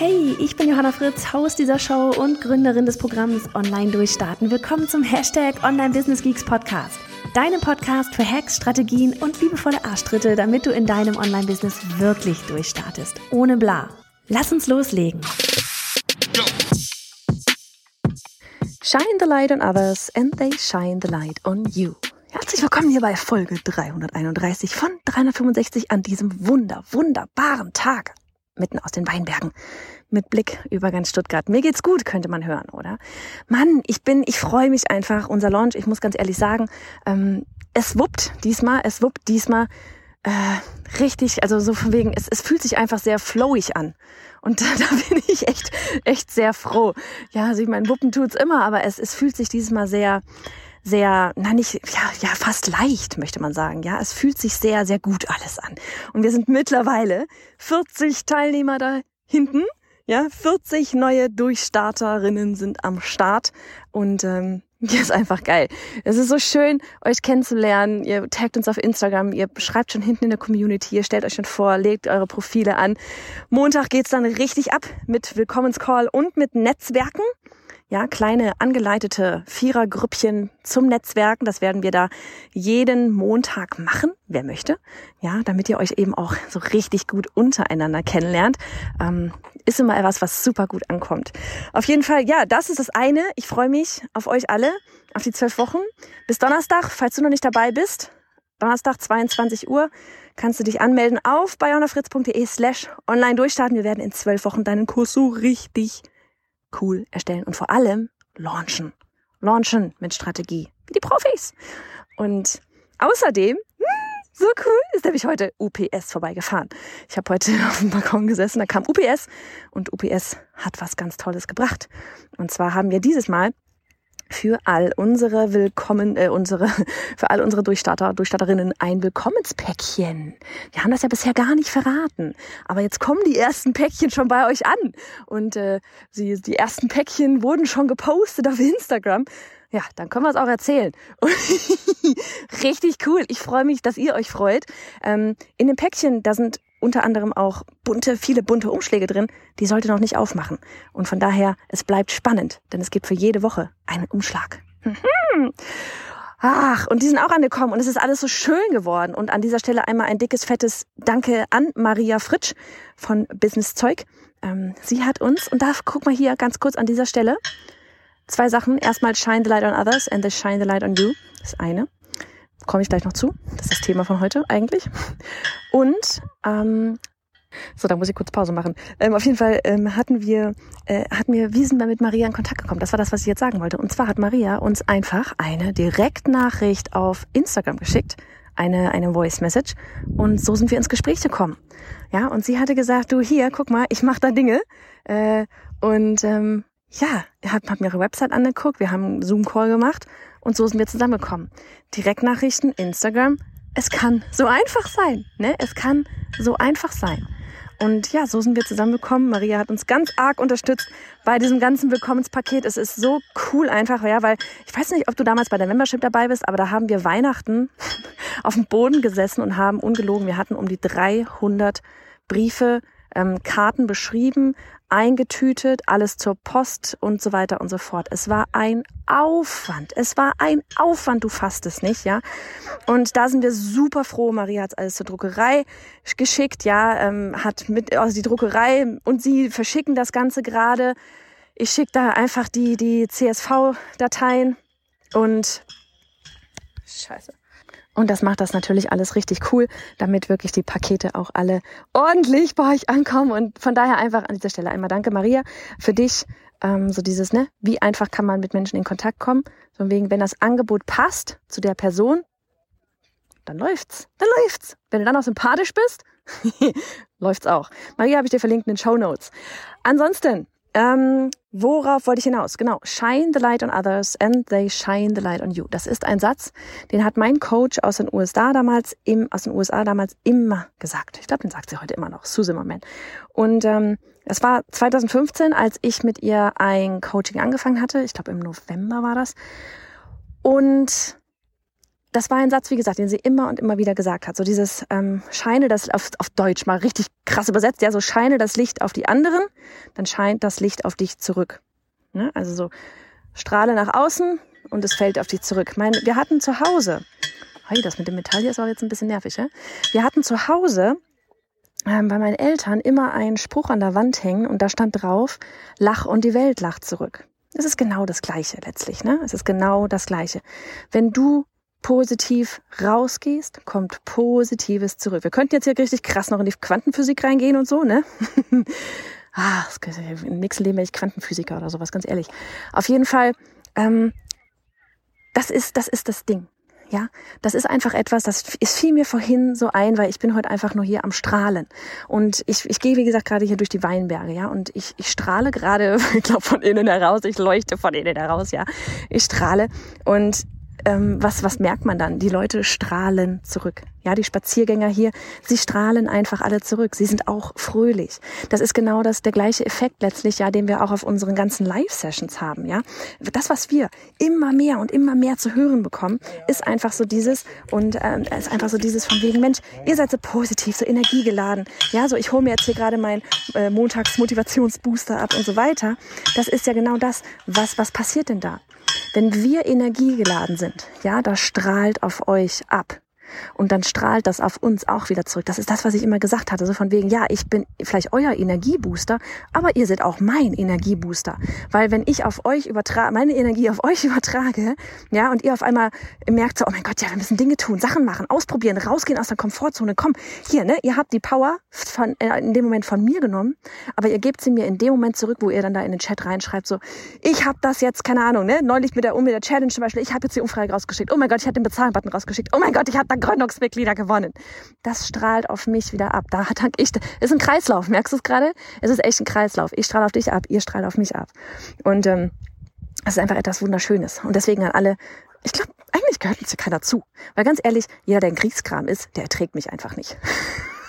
Hey, ich bin Johanna Fritz, Haus dieser Show und Gründerin des Programms Online Durchstarten. Willkommen zum Hashtag Online Business Geeks Podcast. Deinem Podcast für Hacks, Strategien und liebevolle Arschtritte, damit du in deinem Online-Business wirklich durchstartest. Ohne bla. Lass uns loslegen. Shine the light on others and they shine the light on you. Herzlich willkommen hier bei Folge 331 von 365 an diesem wunder, wunderbaren Tag mitten aus den Weinbergen mit Blick über ganz Stuttgart. Mir geht's gut, könnte man hören, oder? Mann, ich bin, ich freue mich einfach. Unser Launch, ich muss ganz ehrlich sagen, ähm, es wuppt diesmal, es wuppt diesmal äh, richtig, also so von wegen, es, es fühlt sich einfach sehr flowig an. Und da, da bin ich echt, echt sehr froh. Ja, also ich meine, Wuppen tut's immer, aber es, es fühlt sich dieses Mal sehr, sehr, na nicht, ja, ja, fast leicht, möchte man sagen. Ja, es fühlt sich sehr, sehr gut alles an. Und wir sind mittlerweile 40 Teilnehmer da hinten. Ja, 40 neue Durchstarterinnen sind am Start und ähm, ja, ist einfach geil. Es ist so schön, euch kennenzulernen. Ihr taggt uns auf Instagram, ihr schreibt schon hinten in der Community, ihr stellt euch schon vor, legt eure Profile an. Montag geht's dann richtig ab mit Willkommenscall und mit Netzwerken ja, kleine angeleitete Vierergrüppchen zum Netzwerken. Das werden wir da jeden Montag machen, wer möchte. Ja, damit ihr euch eben auch so richtig gut untereinander kennenlernt. Ähm, ist immer etwas, was super gut ankommt. Auf jeden Fall, ja, das ist das eine. Ich freue mich auf euch alle, auf die zwölf Wochen. Bis Donnerstag, falls du noch nicht dabei bist. Donnerstag, 22 Uhr, kannst du dich anmelden auf bayonafritz.de slash online durchstarten. Wir werden in zwölf Wochen deinen Kurs so richtig cool erstellen und vor allem launchen. Launchen mit Strategie. Wie die Profis. Und außerdem, hm, so cool, ist nämlich heute UPS vorbeigefahren. Ich habe heute auf dem Balkon gesessen, da kam UPS und UPS hat was ganz Tolles gebracht. Und zwar haben wir dieses Mal für all unsere Willkommen, äh, unsere, für all unsere Durchstarter, Durchstarterinnen ein Willkommenspäckchen. Wir haben das ja bisher gar nicht verraten, aber jetzt kommen die ersten Päckchen schon bei euch an und äh, die, die ersten Päckchen wurden schon gepostet auf Instagram. Ja, dann können wir es auch erzählen. Richtig cool. Ich freue mich, dass ihr euch freut. Ähm, in dem Päckchen, da sind unter anderem auch bunte, viele bunte Umschläge drin, die sollte noch nicht aufmachen. Und von daher, es bleibt spannend, denn es gibt für jede Woche einen Umschlag. Mhm. Ach, und die sind auch angekommen und es ist alles so schön geworden. Und an dieser Stelle einmal ein dickes, fettes Danke an Maria Fritsch von Business Zeug. Ähm, sie hat uns, und da guck mal hier ganz kurz an dieser Stelle, zwei Sachen. Erstmal Shine the Light on Others and the Shine the Light on You. Das eine komme ich gleich noch zu. Das ist das Thema von heute eigentlich. Und ähm, so, da muss ich kurz Pause machen. Ähm, auf jeden Fall ähm, hatten wir, äh, hatten wir, wie sind wir mit Maria in Kontakt gekommen? Das war das, was ich jetzt sagen wollte. Und zwar hat Maria uns einfach eine Direktnachricht auf Instagram geschickt, eine, eine Voice Message. Und so sind wir ins Gespräch gekommen. Ja, und sie hatte gesagt, du hier, guck mal, ich mache da Dinge. Äh, und ähm, ja, hab, hab mir ihre Website angeguckt, wir haben einen Zoom-Call gemacht und so sind wir zusammengekommen. Direktnachrichten, Instagram. Es kann so einfach sein, ne? Es kann so einfach sein. Und ja, so sind wir zusammengekommen. Maria hat uns ganz arg unterstützt bei diesem ganzen Willkommenspaket. Es ist so cool einfach, ja, weil ich weiß nicht, ob du damals bei der Membership dabei bist, aber da haben wir Weihnachten auf dem Boden gesessen und haben ungelogen, wir hatten um die 300 Briefe, ähm, Karten beschrieben, eingetütet, alles zur Post und so weiter und so fort. Es war ein Aufwand. Es war ein Aufwand, du fasst es nicht, ja. Und da sind wir super froh. Maria hat alles zur Druckerei geschickt, ja, ähm, hat mit also die Druckerei und sie verschicken das Ganze gerade. Ich schicke da einfach die die CSV-Dateien und Scheiße. Und das macht das natürlich alles richtig cool, damit wirklich die Pakete auch alle ordentlich bei euch ankommen. Und von daher einfach an dieser Stelle einmal danke, Maria, für dich. Ähm, so dieses, ne, wie einfach kann man mit Menschen in Kontakt kommen? Von wegen, wenn das Angebot passt zu der Person, dann läuft's. Dann läuft's. Wenn du dann auch sympathisch bist, läuft's auch. Maria habe ich dir verlinkt in den Show Notes. Ansonsten, Ähm, worauf wollte ich hinaus? Genau. Shine the light on others and they shine the light on you. Das ist ein Satz, den hat mein Coach aus den USA damals im, aus den USA damals immer gesagt. Ich glaube, den sagt sie heute immer noch. Susan Moment. Und ähm, es war 2015, als ich mit ihr ein Coaching angefangen hatte. Ich glaube, im November war das. Und das war ein Satz, wie gesagt, den sie immer und immer wieder gesagt hat. So dieses ähm, scheine das auf, auf Deutsch mal richtig krass übersetzt. Ja, so scheine das Licht auf die anderen, dann scheint das Licht auf dich zurück. Ne? Also so strahle nach außen und es fällt auf dich zurück. Mein, wir hatten zu Hause, hey, das mit dem Metall hier ist auch jetzt ein bisschen nervig, ja? Wir hatten zu Hause ähm, bei meinen Eltern immer einen Spruch an der Wand hängen und da stand drauf, lach und die Welt lacht zurück. Es ist genau das Gleiche letztlich, ne? Es ist genau das Gleiche. Wenn du positiv rausgehst, kommt Positives zurück. Wir könnten jetzt hier richtig krass noch in die Quantenphysik reingehen und so, ne? ah, im nächsten Leben werde ich Quantenphysiker oder sowas, ganz ehrlich. Auf jeden Fall, ähm, das ist, das ist das Ding. Ja, das ist einfach etwas, das ist fiel mir vorhin so ein, weil ich bin heute einfach nur hier am Strahlen. Und ich, ich gehe, wie gesagt, gerade hier durch die Weinberge, ja, und ich, ich strahle gerade, ich glaube, von innen heraus, ich leuchte von innen heraus, ja. Ich strahle und ähm, was, was merkt man dann? Die Leute strahlen zurück. Ja, die Spaziergänger hier, sie strahlen einfach alle zurück. Sie sind auch fröhlich. Das ist genau das, der gleiche Effekt letztlich, ja, den wir auch auf unseren ganzen Live-Sessions haben, ja. Das, was wir immer mehr und immer mehr zu hören bekommen, ist einfach so dieses und ähm, ist einfach so dieses von wegen, Mensch, ihr seid so positiv, so energiegeladen. Ja, so ich hole mir jetzt hier gerade meinen äh, Montags-Motivationsbooster ab und so weiter. Das ist ja genau das. Was, was passiert denn da? Wenn wir energiegeladen sind, ja, das strahlt auf euch ab. Und dann strahlt das auf uns auch wieder zurück. Das ist das, was ich immer gesagt hatte. So von wegen, ja, ich bin vielleicht euer Energiebooster, aber ihr seid auch mein Energiebooster. Weil wenn ich auf euch übertrage, meine Energie auf euch übertrage, ja, und ihr auf einmal merkt so, oh mein Gott, ja, wir müssen Dinge tun, Sachen machen, ausprobieren, rausgehen aus der Komfortzone, komm, hier, ne, ihr habt die Power von, äh, in dem Moment von mir genommen, aber ihr gebt sie mir in dem Moment zurück, wo ihr dann da in den Chat reinschreibt, so, ich habe das jetzt, keine Ahnung, ne, neulich mit der, mit der Challenge zum Beispiel, ich habe jetzt die Umfrage rausgeschickt, oh mein Gott, ich habe den Bezahlen-Button rausgeschickt, oh mein Gott, ich habe da Gründungsmitglieder gewonnen. Das strahlt auf mich wieder ab. Da dank ich, ist ein Kreislauf. Merkst du es gerade? Es ist echt ein Kreislauf. Ich strahle auf dich ab, ihr strahlt auf mich ab. Und ähm, es ist einfach etwas Wunderschönes. Und deswegen an alle, ich glaube, eigentlich gehört uns hier keiner zu. Weil ganz ehrlich, jeder, der ein Kriegskram ist, der erträgt mich einfach nicht.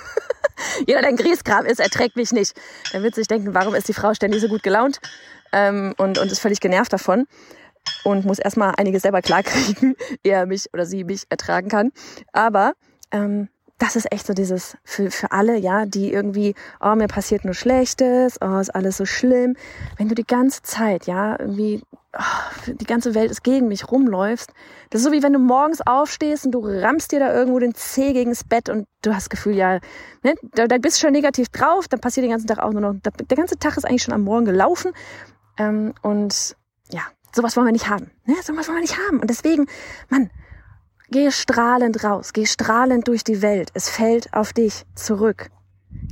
jeder, der ein Kriegskram ist, erträgt mich nicht. Der wird sich denken, warum ist die Frau ständig so gut gelaunt ähm, und, und ist völlig genervt davon und muss erstmal einiges selber klarkriegen, ehe er mich oder sie mich ertragen kann. Aber ähm, das ist echt so dieses für, für alle, ja, die irgendwie, oh, mir passiert nur Schlechtes, oh, ist alles so schlimm. Wenn du die ganze Zeit, ja, irgendwie, oh, die ganze Welt ist gegen mich rumläufst, das ist so wie wenn du morgens aufstehst und du rammst dir da irgendwo den Zeh gegens Bett und du hast das Gefühl, ja, ne, da, da bist du schon negativ drauf, dann passiert den ganzen Tag auch nur noch, der ganze Tag ist eigentlich schon am Morgen gelaufen ähm, und ja, sowas wollen wir nicht haben. Ne? Sowas wollen wir nicht haben. Und deswegen, Mann, geh strahlend raus, geh strahlend durch die Welt. Es fällt auf dich zurück.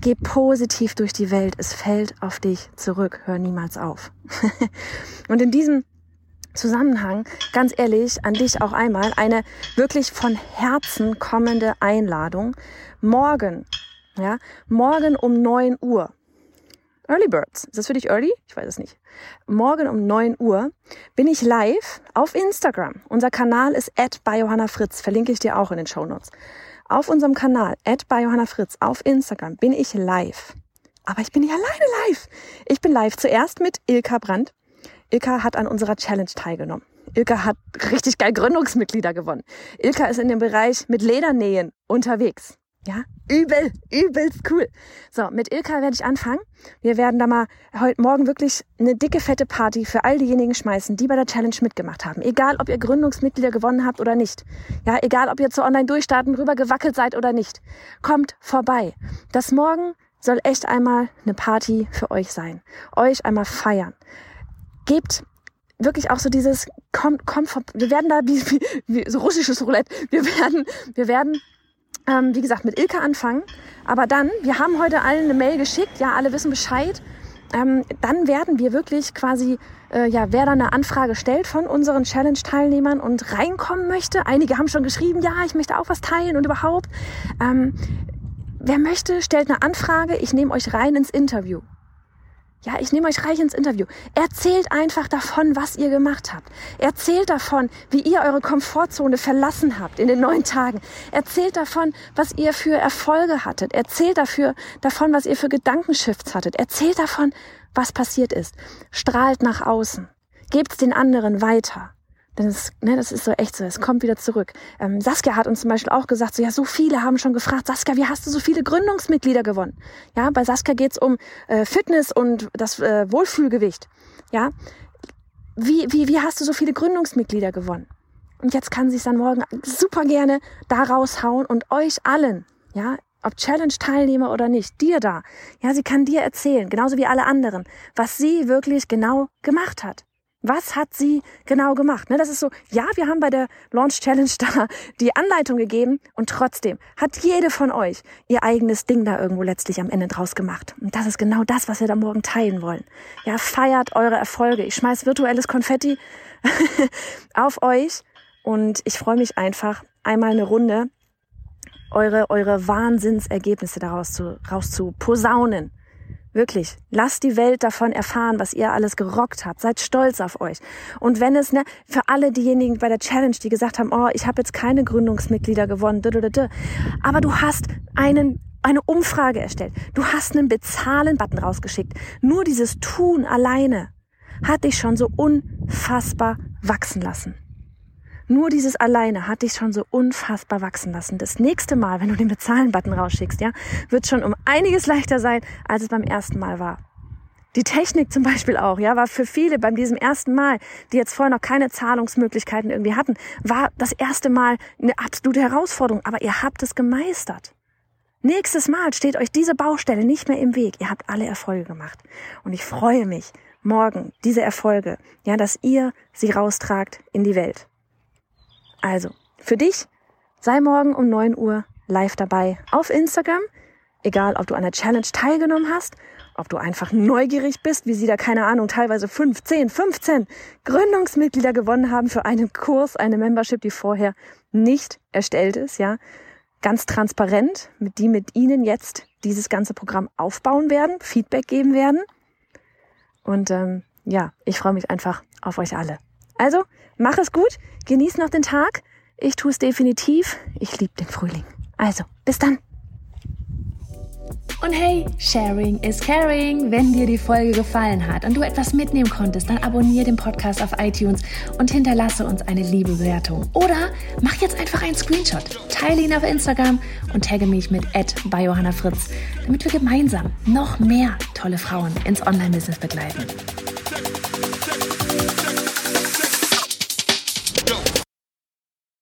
Geh positiv durch die Welt. Es fällt auf dich zurück. Hör niemals auf. und in diesem Zusammenhang, ganz ehrlich, an dich auch einmal eine wirklich von Herzen kommende Einladung. Morgen, ja, morgen um neun Uhr Early Birds. Ist das für dich early? Ich weiß es nicht. Morgen um 9 Uhr bin ich live auf Instagram. Unser Kanal ist at bei Johanna Fritz. Verlinke ich dir auch in den Show Notes. Auf unserem Kanal at bei Johanna Fritz auf Instagram bin ich live. Aber ich bin nicht alleine live. Ich bin live zuerst mit Ilka Brandt. Ilka hat an unserer Challenge teilgenommen. Ilka hat richtig geil Gründungsmitglieder gewonnen. Ilka ist in dem Bereich mit Ledernähen unterwegs. Ja, übel, übelst cool. So, mit Ilka werde ich anfangen. Wir werden da mal heute Morgen wirklich eine dicke, fette Party für all diejenigen schmeißen, die bei der Challenge mitgemacht haben. Egal, ob ihr Gründungsmitglieder gewonnen habt oder nicht. Ja, egal, ob ihr zu Online-Durchstarten rüber gewackelt seid oder nicht. Kommt vorbei. Das morgen soll echt einmal eine Party für euch sein. Euch einmal feiern. Gebt wirklich auch so dieses, kommt, kommt, wir werden da wie, wie, wie so russisches Roulette. Wir werden, wir werden ähm, wie gesagt, mit Ilka anfangen. Aber dann, wir haben heute allen eine Mail geschickt, ja, alle wissen Bescheid. Ähm, dann werden wir wirklich quasi, äh, ja, wer da eine Anfrage stellt von unseren Challenge-Teilnehmern und reinkommen möchte. Einige haben schon geschrieben, ja, ich möchte auch was teilen und überhaupt. Ähm, wer möchte, stellt eine Anfrage. Ich nehme euch rein ins Interview. Ja, ich nehme euch reich ins Interview. Erzählt einfach davon, was ihr gemacht habt. Erzählt davon, wie ihr eure Komfortzone verlassen habt in den neun Tagen. Erzählt davon, was ihr für Erfolge hattet. Erzählt dafür, davon, was ihr für Gedankenshifts hattet. Erzählt davon, was passiert ist. Strahlt nach außen. Gebt's den anderen weiter. Denn es, ne, das ist so echt so, es kommt wieder zurück. Ähm, Saskia hat uns zum Beispiel auch gesagt, so ja, so viele haben schon gefragt, Saskia, wie hast du so viele Gründungsmitglieder gewonnen? Ja, bei Saskia geht's um äh, Fitness und das äh, Wohlfühlgewicht. Ja, wie, wie, wie hast du so viele Gründungsmitglieder gewonnen? Und jetzt kann sie es dann morgen super gerne da raushauen und euch allen, ja, ob Challenge-Teilnehmer oder nicht, dir da, ja, sie kann dir erzählen, genauso wie alle anderen, was sie wirklich genau gemacht hat. Was hat sie genau gemacht? Ne, das ist so, ja, wir haben bei der Launch Challenge da die Anleitung gegeben und trotzdem hat jede von euch ihr eigenes Ding da irgendwo letztlich am Ende draus gemacht. Und das ist genau das, was wir da morgen teilen wollen. Ja, feiert eure Erfolge. Ich schmeiß virtuelles Konfetti auf euch und ich freue mich einfach, einmal eine Runde eure, eure Wahnsinnsergebnisse daraus zu, raus zu posaunen. Wirklich, lasst die Welt davon erfahren, was ihr alles gerockt habt. Seid stolz auf euch. Und wenn es, ne, für alle diejenigen bei der Challenge, die gesagt haben, oh, ich habe jetzt keine Gründungsmitglieder gewonnen, aber du hast einen eine Umfrage erstellt. Du hast einen Bezahlen-Button rausgeschickt. Nur dieses Tun alleine hat dich schon so unfassbar wachsen lassen. Nur dieses alleine hat dich schon so unfassbar wachsen lassen. Das nächste Mal, wenn du den Bezahlen-Button rausschickst, ja, wird schon um einiges leichter sein, als es beim ersten Mal war. Die Technik zum Beispiel auch, ja, war für viele beim diesem ersten Mal, die jetzt vorher noch keine Zahlungsmöglichkeiten irgendwie hatten, war das erste Mal eine absolute Herausforderung. Aber ihr habt es gemeistert. Nächstes Mal steht euch diese Baustelle nicht mehr im Weg. Ihr habt alle Erfolge gemacht. Und ich freue mich morgen, diese Erfolge, ja, dass ihr sie raustragt in die Welt. Also, für dich, sei morgen um 9 Uhr live dabei auf Instagram. Egal, ob du an der Challenge teilgenommen hast, ob du einfach neugierig bist, wie sie da, keine Ahnung, teilweise 5, 10, 15 Gründungsmitglieder gewonnen haben für einen Kurs, eine Membership, die vorher nicht erstellt ist, ja. Ganz transparent, mit die mit ihnen jetzt dieses ganze Programm aufbauen werden, Feedback geben werden. Und ähm, ja, ich freue mich einfach auf euch alle. Also, mach es gut, genieß noch den Tag. Ich tue es definitiv. Ich liebe den Frühling. Also, bis dann. Und hey, Sharing is Caring. Wenn dir die Folge gefallen hat und du etwas mitnehmen konntest, dann abonniere den Podcast auf iTunes und hinterlasse uns eine liebe Bewertung. Oder mach jetzt einfach einen Screenshot, teile ihn auf Instagram und tagge mich mit @biohannafritz, damit wir gemeinsam noch mehr tolle Frauen ins Online-Business begleiten.